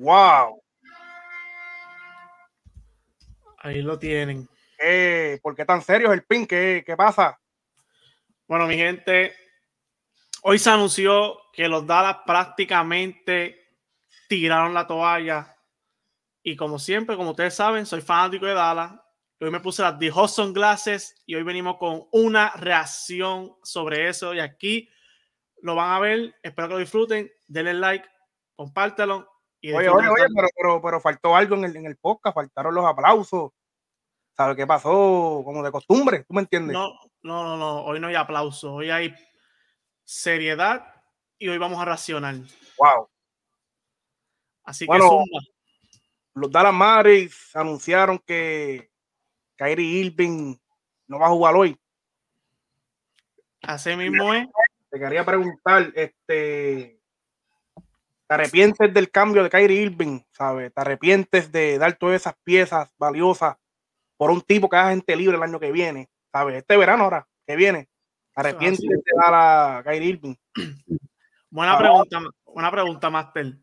Wow. Ahí lo tienen. Eh, ¿Por qué tan serio es el pin? ¿Qué, ¿Qué pasa? Bueno, mi gente, hoy se anunció que los Dallas prácticamente tiraron la toalla. Y como siempre, como ustedes saben, soy fanático de Dallas. Hoy me puse las The Hudson Glasses y hoy venimos con una reacción sobre eso. Y aquí lo van a ver. Espero que lo disfruten. Denle like, compártelo. Y oye, oye, oye, pero, pero, faltó algo en el, en el podcast. Faltaron los aplausos. ¿Sabes qué pasó? Como de costumbre, ¿tú me entiendes? No, no, no, no. Hoy no hay aplausos. Hoy hay seriedad y hoy vamos a racionar. Wow. Así que suma. los Dallas Mavericks anunciaron que Kyrie Irving no va a jugar hoy. Así mismo es. Te quería preguntar, este, ¿te arrepientes del cambio de Kyrie Irving? ¿Sabes? ¿Te arrepientes de dar todas esas piezas valiosas por un tipo que haga gente libre el año que viene? ¿Sabes? Este verano ahora que viene. ¿Te arrepientes de dar a Kyrie Irving? Buena pregunta, buena pregunta, Master.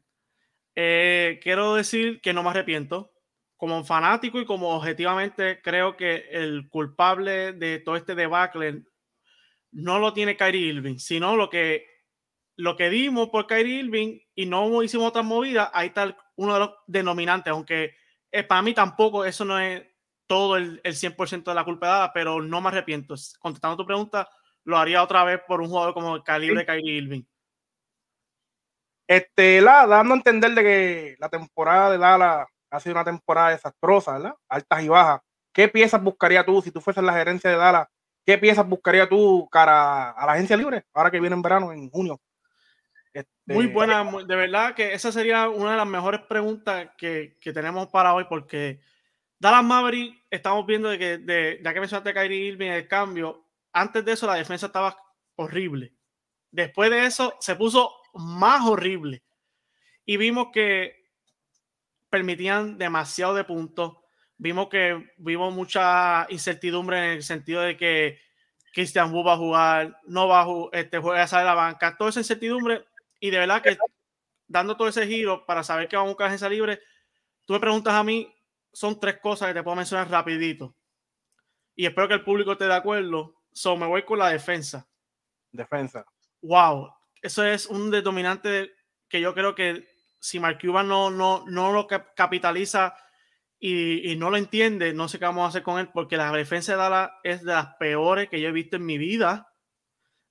Eh, quiero decir que no me arrepiento. Como fanático y como objetivamente creo que el culpable de todo este debacle no lo tiene Kyrie Irving, sino lo que, lo que dimos por Kyrie Irving y no hicimos otras movidas, ahí está uno de los denominantes, aunque eh, para mí tampoco eso no es todo el, el 100% de la culpa dada, pero no me arrepiento. Contestando tu pregunta, lo haría otra vez por un jugador como el calibre de Kyrie Irving. Este, la, dando a entender de que la temporada de Lala ha sido una temporada desastrosa, ¿verdad? Altas y bajas. ¿Qué piezas buscaría tú si tú fueses la gerencia de Dallas? ¿Qué piezas buscaría tú cara a la agencia libre ahora que viene en verano, en junio? Este, muy buena, de verdad que esa sería una de las mejores preguntas que, que tenemos para hoy, porque Dallas Maverick, estamos viendo de que, de, ya que mencionaste a Kyrie Irving, el cambio, antes de eso la defensa estaba horrible. Después de eso se puso más horrible. Y vimos que permitían demasiado de puntos. Vimos que vimos mucha incertidumbre en el sentido de que Christian Wu va a jugar, no va a jugar, este, juega a la banca, toda esa incertidumbre. Y de verdad que dando todo ese giro para saber que vamos a buscar agencia libre, tú me preguntas a mí, son tres cosas que te puedo mencionar rapidito. Y espero que el público esté de acuerdo. So, me voy con la defensa. Defensa. Wow, eso es un determinante que yo creo que si Mark Cuban no, no, no lo capitaliza y, y, no lo entiende, no sé qué vamos a hacer con él, porque la defensa de Dallas es de las peores que yo he visto en mi vida,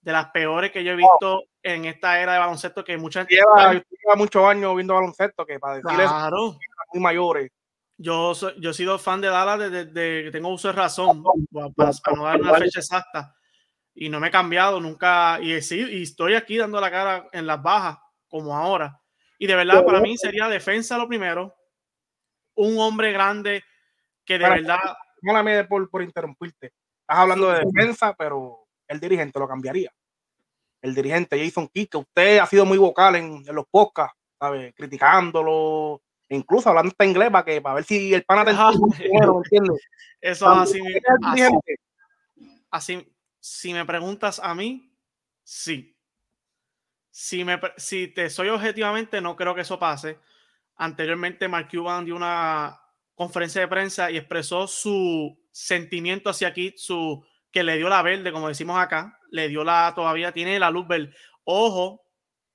de las peores que yo he visto en esta era de baloncesto que mucha gente... Lleva, lleva muchos años viendo baloncesto, que para decir claro. muy mayores. Yo, soy, yo he sido fan de Dallas desde, que tengo uso de razón, para, para no dar una fecha exacta y no me he cambiado nunca. Y, y estoy aquí dando la cara en las bajas, como ahora. Y de verdad, para mí sería defensa lo primero. Un hombre grande que de para, verdad. Málame por, por interrumpirte. Estás hablando de defensa, pero el dirigente lo cambiaría. El dirigente Jason Kidd, usted ha sido muy vocal en, en los podcasts, ¿sabe? Criticándolo, incluso hablando hasta inglés para que para ver si el pana te entiende. Eso así, así, así, si me preguntas a mí, sí. Si, me, si te soy objetivamente, no creo que eso pase. Anteriormente, Mark Cuban dio una conferencia de prensa y expresó su sentimiento hacia aquí, su que le dio la verde, como decimos acá, le dio la, todavía tiene la luz verde. Ojo,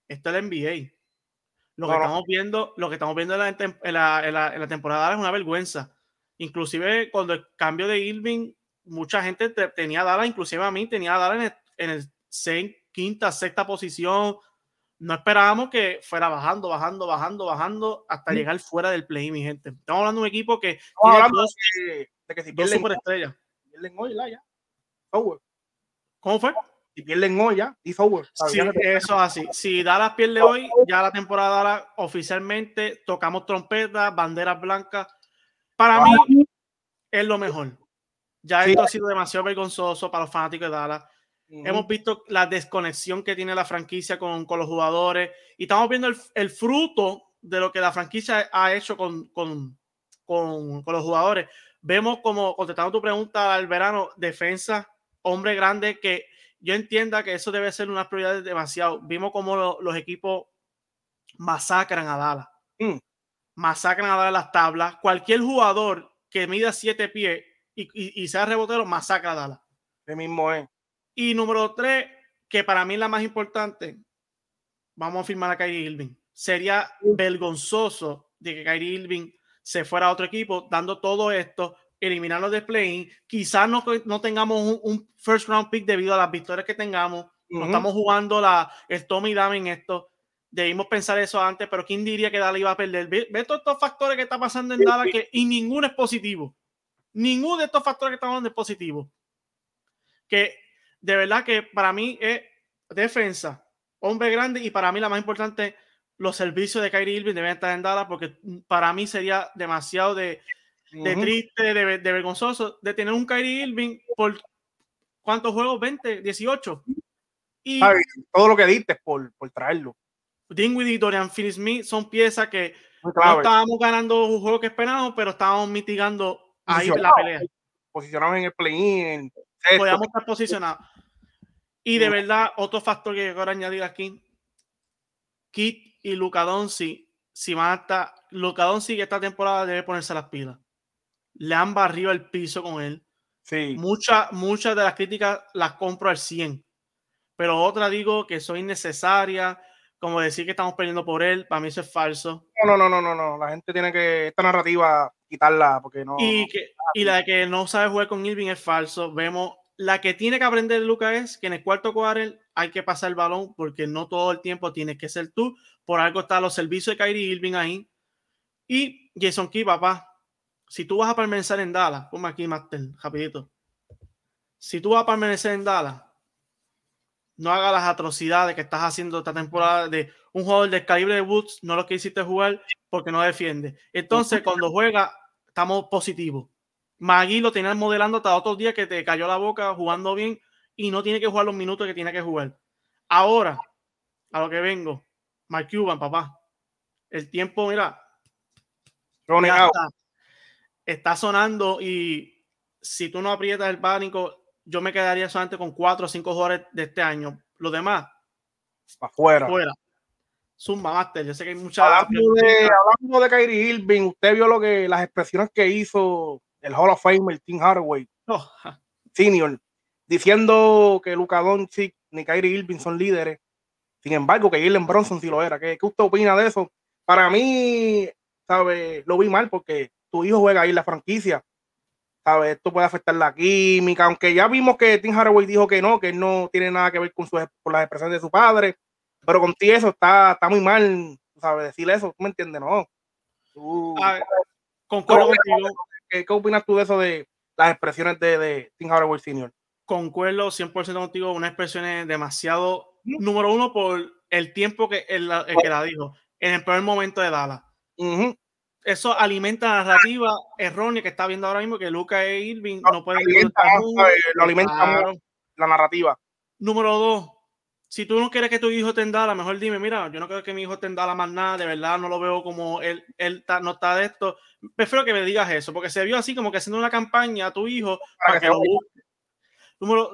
esto es el NBA. Lo que estamos viendo, lo que estamos viendo en la, en la, en la, en la temporada es una vergüenza. Inclusive cuando el cambio de Irving mucha gente tenía Dallas, inclusive a mí, tenía Dallas en el, en el quinta, sexta posición. No esperábamos que fuera bajando, bajando, bajando, bajando hasta llegar fuera del play, mi gente. Estamos hablando de un equipo que tiene dos, de, de, que si pierden, superestrellas. Hoy, ya. Over. ¿Cómo fue? Si pierden hoy, ya. It's over. Sí, eso es así. Si Dallas pierde hoy, ya la temporada Dallas oficialmente tocamos trompetas, banderas blancas. Para mí es lo mejor. Ya esto ha sido demasiado vergonzoso para los fanáticos de Dallas. Hemos visto la desconexión que tiene la franquicia con, con los jugadores y estamos viendo el, el, fruto de lo que la franquicia ha hecho con, con, con, con los jugadores. Vemos como, contestando tu pregunta al verano, defensa, hombre grande, que yo entienda que eso debe ser una prioridad demasiado. Vimos como lo, los equipos masacran a Dallas. Mm. masacran a dar las tablas. Cualquier jugador que mida siete pies y, sea rebotero, masacra a Dallas. El mismo es. Y número tres, que para mí es la más importante, vamos a firmar a Kyrie Irving. Sería vergonzoso de que Kyrie Irving se fuera a otro equipo dando todo esto, eliminarlo de play Quizás no, no tengamos un, first round pick debido a las victorias que tengamos. No estamos jugando la, el Tommy Dame en esto. Debimos pensar eso antes, pero ¿quién diría que Dallas iba a perder? Ve, todos estos factores que está pasando en Dallas que, y ninguno es positivo. Ninguno de estos factores que estamos hablando es positivo. Que de verdad que para mí es defensa, hombre grande y para mí la más importante, los servicios de Kyrie Irving deben estar en Dallas porque para mí sería demasiado de, triste, de, vergonzoso de tener un Kyrie Irving por cuántos juegos, 20, 18. Y todo lo que diste por, por traerlo. Dingwiddie y Dorian Finney-Smith son piezas que no estábamos ganando un juego que esperábamos, pero estábamos mitigando ahí la pelea. Posicionados en el play-in. Podíamos estar posicionados. Y de verdad, otro factor que quiero añadir aquí, Kit y Luca Donsi, si van a estar, Luca esta temporada debe ponerse las pilas. Le han barrido el piso con él. Sí. Muchas muchas de las críticas las compro al 100, pero otra digo que son innecesarias, como decir que estamos perdiendo por él, para mí eso es falso. No, no, no, no, no, la gente tiene que, esta narrativa, quitarla, porque no... Y, que, y la de que no sabe jugar con Irving es falso. Vemos la que tiene que aprender Luca es que en el cuarto cuadro hay que pasar el balón porque no todo el tiempo tienes que ser tú. Por algo están los servicios de Kyrie Irving ahí. Y Jason Key, papá, si tú vas a permanecer en Dallas, ponme aquí, Master, rapidito. Si tú vas a permanecer en Dallas, no hagas las atrocidades que estás haciendo esta temporada de un jugador del calibre de Woods, no lo que hiciste jugar porque no defiende. Entonces, cuando juega, estamos positivos. Magui lo tenías modelando hasta otros días que te cayó la boca jugando bien y no tiene que jugar los minutos que tiene que jugar. Ahora, a lo que vengo, Mark Cuban, papá. El tiempo, mira, está, está, sonando y si tú no aprietas el pánico, yo me quedaría solamente con cuatro o cinco jugadores de este año. Los demás, afuera. Fuera. Zumba Master, yo sé que hay muchas. Hablando de, hablando de Kyrie Irving, usted vio lo que las expresiones que hizo el Hall of Famer Tim Hardaway oh. Senior, diciendo que Luka Doncic ni Kyrie Irving son líderes. Sin embargo, que Jalen Bronson sí lo era. ¿Qué, ¿Qué, usted opina de eso? Para mí, ¿sabe? Lo vi mal porque tu hijo juega ahí en la franquicia. ¿Sabe? Esto puede afectar la química, aunque ya vimos que Tim Hardaway dijo que no, que él no tiene nada que ver con, con las expresiones de su padre. Pero contigo eso está, está muy mal, ¿sabes? Decir eso, ¿tú me entiendes? No. concuerdo contigo. ¿Qué, opinas tú de eso de las expresiones de, de Tim Hardaway Sr.? Concuerdo 100% contigo, una expresión demasiado, número uno, por el tiempo que, el, que la dijo, en el primer momento de Dallas. Eso alimenta la narrativa errónea que está viendo ahora mismo, que Luca e Irving no, pueden... Alimenta, lo alimenta la narrativa. Número dos, si tú no quieres que tu hijo te la mejor dime, mira, yo no quiero que mi hijo te la más nada, de verdad no lo veo como él, él no está de esto. Prefiero que me digas eso, porque se vio así como que haciendo una campaña a tu hijo para, que, lo Número,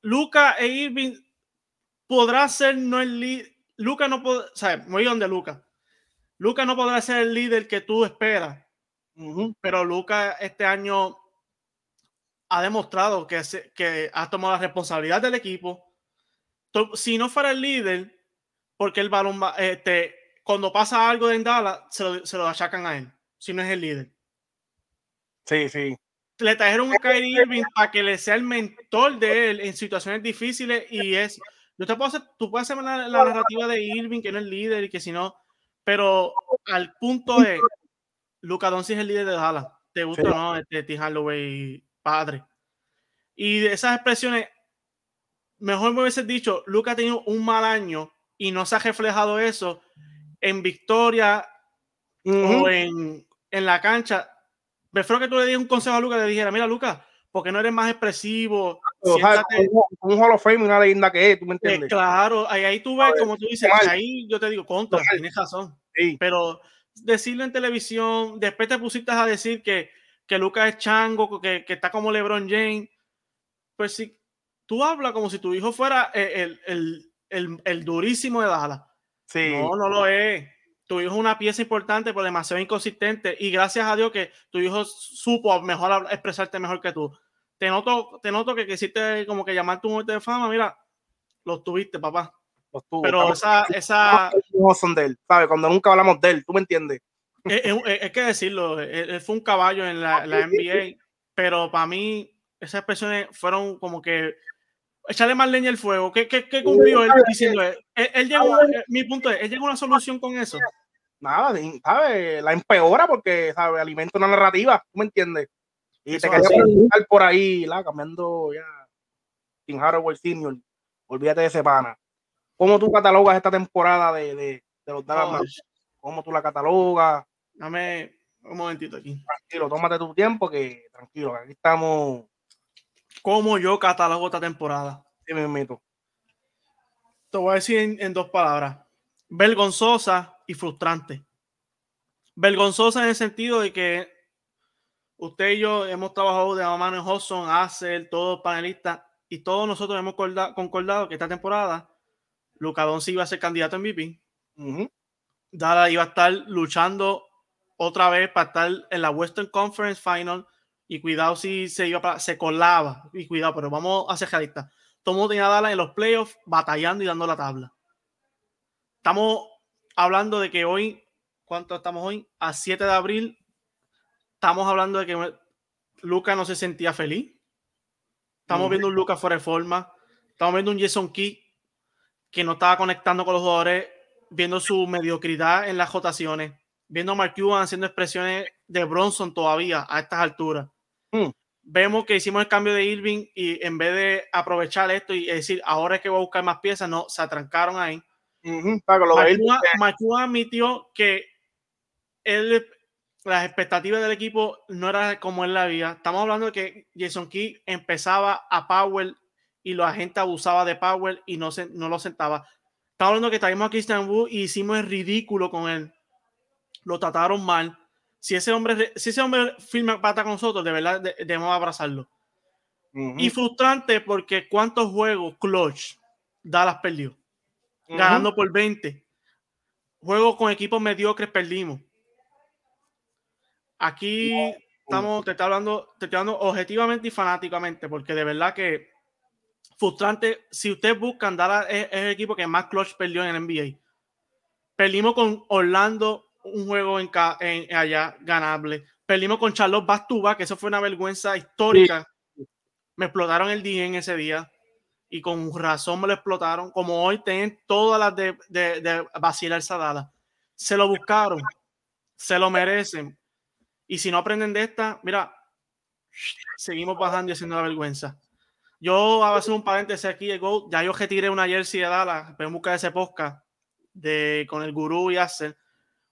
Luca e Irving podrá ser no el líder. Luca no puede, o sea, muy donde Luca. Luca no podrá ser el líder que tú esperas, pero Luca este año ha demostrado que, que ha tomado la responsabilidad del equipo si no fuera el líder, porque el balón este, cuando pasa algo en Dallas, se lo, se lo achacan a él, si no es el líder. Sí, sí. Le trajeron a Kyrie Irving para que le sea el mentor de él en situaciones difíciles y es. Yo te puedo hacer, tú puedes hacer la, narrativa de Irving, que no es líder y que si no, pero al punto es, Luca Doncic es el líder de Dallas. ¿Te gusta o no? Este, T. Holloway, padre. Y de esas expresiones, mejor me hubiese dicho, Luca ha tenido un mal año y no se ha reflejado eso en victoria o en, la cancha. Prefiero que tú le digas un consejo a Luca, le dijera, mira Luca, porque no eres más expresivo? Un, Hall of Fame, una leyenda que es, ¿tú me entiendes? claro, ahí, ahí, tú ves, como tú dices, ahí yo te digo, contra, tienes razón. Pero decirlo en televisión, después te pusiste a decir que, que Luca es chango, que, que está como LeBron James, pues sí, tú hablas como si tu hijo fuera eh, el, el, el, durísimo de Dallas. Sí. No, no lo es. tu hijo es una pieza importante, pero demasiado inconsistente. Y gracias a Dios que tu hijo supo mejor expresarte mejor que tú. Te noto, te noto que quisiste como que llamar tu muerte de fama. Mira, lo tuviste, papá. Los tuvo. Pero esa, esa... son de él, ¿sabes? Cuando nunca hablamos de él, ¿tú me entiendes? Es, que decirlo, él, fue un caballo en la, la NBA, pero para mí esas expresiones fueron como que echarle más leña al fuego. ¿Qué, qué, qué cumplió él diciendo? Él, él llegó, eh, mi punto es, él llegó a una solución con eso nada, ¿sabes? La empeora porque, ¿sabes? Alimenta una narrativa, ¿tú me entiendes? Y te quería preguntar por ahí, la cambiando ya, Tim Haraway Senior, olvídate de ese pana. ¿Cómo tú catalogas esta temporada de, de, los Dallas ¿Cómo tú la catalogas? Dame un momentito aquí. Tranquilo, tómate tu tiempo que tranquilo, aquí estamos. ¿Cómo yo catalogo esta temporada? Sí, me meto. Te voy a decir en dos palabras. Vergonzosa y frustrante. Vergonzosa en el sentido de que usted y yo hemos trabajado de mano en Hudson, Acer, todos panelistas, y todos nosotros hemos concordado que esta temporada Luca Doncic iba a ser candidato a MVP. Dada iba a estar luchando otra vez para estar en la Western Conference Final y cuidado si se iba para, se colaba y cuidado, pero vamos a ser realistas. Mundo tenía a Dallas en los playoffs batallando y dando la tabla. Estamos hablando de que hoy, ¿cuánto estamos hoy? A 7 de abril, estamos hablando de que Luca no se sentía feliz. Estamos viendo un Luca fuera de forma. Estamos viendo un Jason Key que no estaba conectando con los jugadores, viendo su mediocridad en las rotaciones, viendo a Mark Cuban haciendo expresiones de Bronson todavía a estas alturas. Mm. Vemos que hicimos el cambio de Irving y en vez de aprovechar esto y decir ahora es que voy a buscar más piezas, no, se atrancaron ahí. Uh admitió que él, las expectativas del equipo no eran como él la había. Estamos hablando de que Jason Key empezaba a Powell y la gente abusaba de Powell y no, se, no lo sentaba. Estamos hablando de que traímos a Christian Wood y hicimos el ridículo con él. Lo trataron mal. Si ese hombre, si ese hombre firma pata con nosotros, de verdad debemos abrazarlo. Y frustrante porque cuántos juegos clutch Dallas perdió ganando por 20. Juego con equipos mediocres perdimos. Aquí estamos, te estoy hablando, te estoy hablando objetivamente y fanáticamente, porque de verdad que frustrante. Si ustedes buscan, Dallas es, el equipo que más clutch perdió en el NBA. Perdimos con Orlando un juego en, en allá ganable. Perdimos con Charlotte Bastuba, que eso fue una vergüenza histórica. Me explotaron el día en ese día y con razón me lo explotaron. Como hoy tienen todas las de, de, de vacilar Sadala. Se lo buscaron, se lo merecen. Y si no aprenden de esta, mira, seguimos bajando y haciendo la vergüenza. Yo a hacer un paréntesis aquí de Go. Ya yo retiré una jersey de Dallas, pero buscar ese podcast de, con el gurú y hacer.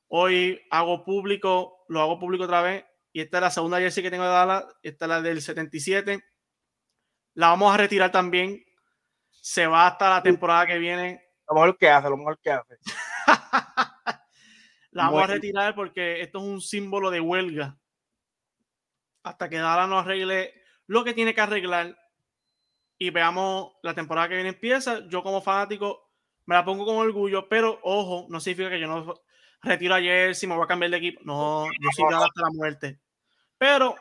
Hoy hago público, lo hago público otra vez. Y esta es la segunda jersey que tengo de Dallas. Esta es la del 77. La vamos a retirar también se va hasta la temporada que viene. Lo mejor que hace, lo mejor que hace. la vamos a retirar porque esto es un símbolo de huelga. Hasta que Dala no arregle lo que tiene que arreglar y veamos la temporada que viene empieza. Yo como fanático me la pongo con orgullo, pero ojo, no significa que yo no retiro ayer si me voy a cambiar de equipo. No, yo soy hasta la muerte. Pero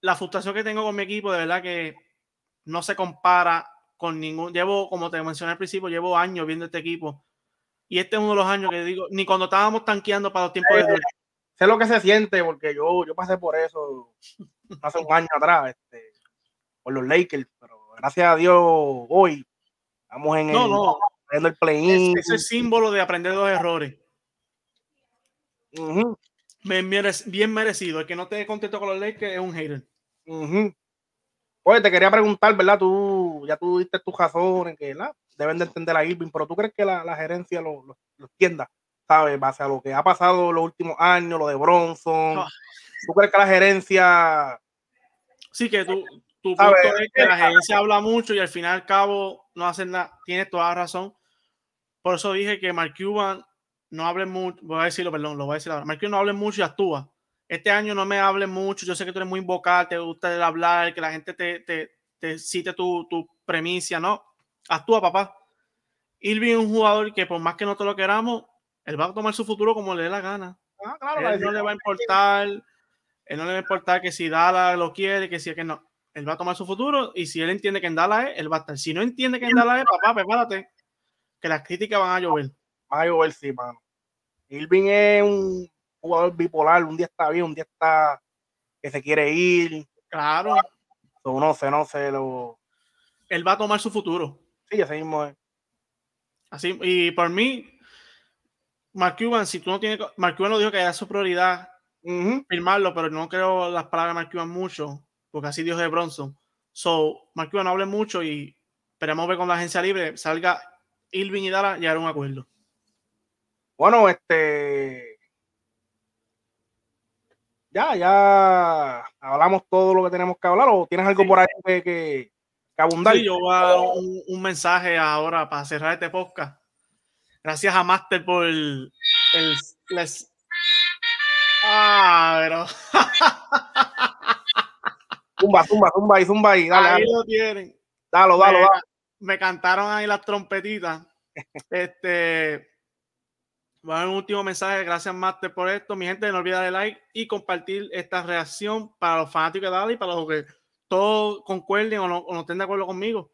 la frustración que tengo con mi equipo, de verdad que no se compara con ningún. Llevo, como te mencioné al principio, llevo años viendo este equipo. Y este es uno de los años que digo, ni cuando estábamos tanqueando para los tiempos de. Sé lo que se siente, porque yo, yo pasé por eso hace un año atrás, este, por los Lakers, pero gracias a Dios, hoy estamos en el, el play-in. Ese símbolo de aprender los errores. bien, bien, merecido. El que no te contento con los Lakers es un hater. Oye, te quería preguntar, ¿verdad? Tú ya tú diste tus razones que ¿verdad? Deben de entender a Irving, pero ¿tú crees que la, gerencia lo, lo, entienda? ¿Sabes? Base a lo que ha pasado los últimos años, lo de Bronson. Ah. ¿Tú crees que la gerencia... Sí, que tú, tu punto es que la gerencia habla mucho y al final al cabo no hacen nada. Tienes toda la razón. Por eso dije que Mark Cuban no hable mucho, voy a decirlo, perdón, lo voy a decir ahora. Mark Cuban no hable mucho y actúa este año no me hables mucho, yo sé que tú eres muy vocal, te gusta el hablar, que la gente te, te, te cite tu, tu premisa, ¿no? Actúa, papá. Irving es un jugador que por más que no te lo queramos, Él va a tomar su futuro como le dé la gana. Ah, claro, él no le va a importar, él no le va a importar que si Dala lo quiere, que si que no. Él va a tomar su futuro y si él entiende que en Dala es, él va a estar. Si no entiende que en Dala es, papá, prepárate, que las críticas van a llover. Van a llover, sí, mano. Irving es un jugador bipolar, un día está bien, un día está que se quiere ir. Claro. no sé, no sé. Lo... Él va a tomar su futuro. Sí, así mismo es. Así, y por mí, Mark Cuban, si tú no tienes. Mark Cuban lo dijo que era su prioridad firmarlo, pero no creo las palabras de Mark Cuban mucho, porque así dijo de Bronson. So, Mark Cuban no hable mucho y esperemos ver con la agencia libre salga Irving y Dara llegar a un acuerdo. Bueno, este. Ya, ya hablamos todo lo que tenemos que hablar. ¿O tienes algo por ahí que, que, abundar? Sí, yo voy a dar un, mensaje ahora para cerrar este podcast. Gracias a Master por el, les... Ah, pero. zumba, zumba, zumba y zumba y dale. Ahí lo tienen. Dalo, dalo, me, dalo. Me cantaron ahí las trompetitas. este. Voy a dar un último mensaje. Gracias, Master, por esto. Mi gente, no olviden darle like y compartir esta reacción para los fanáticos de Dali, para los que todos concuerden o no, estén de acuerdo conmigo.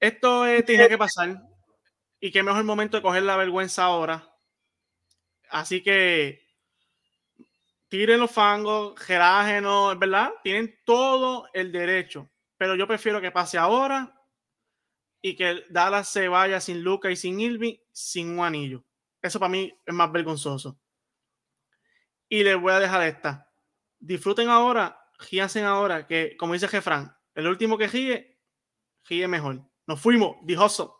Esto tiene que pasar. Y qué mejor momento de coger la vergüenza ahora. Así que tiren los fangos, gerágenos, ¿verdad? Tienen todo el derecho. Pero yo prefiero que pase ahora y que Dallas se vaya sin Luca y sin Ilvi sin un anillo. Eso para mí es más vergonzoso. Y les voy a dejar esta. Disfruten ahora, gíanse ahora, que como dice Jefran, el último que gíe, gíe mejor. Nos fuimos, dijoso.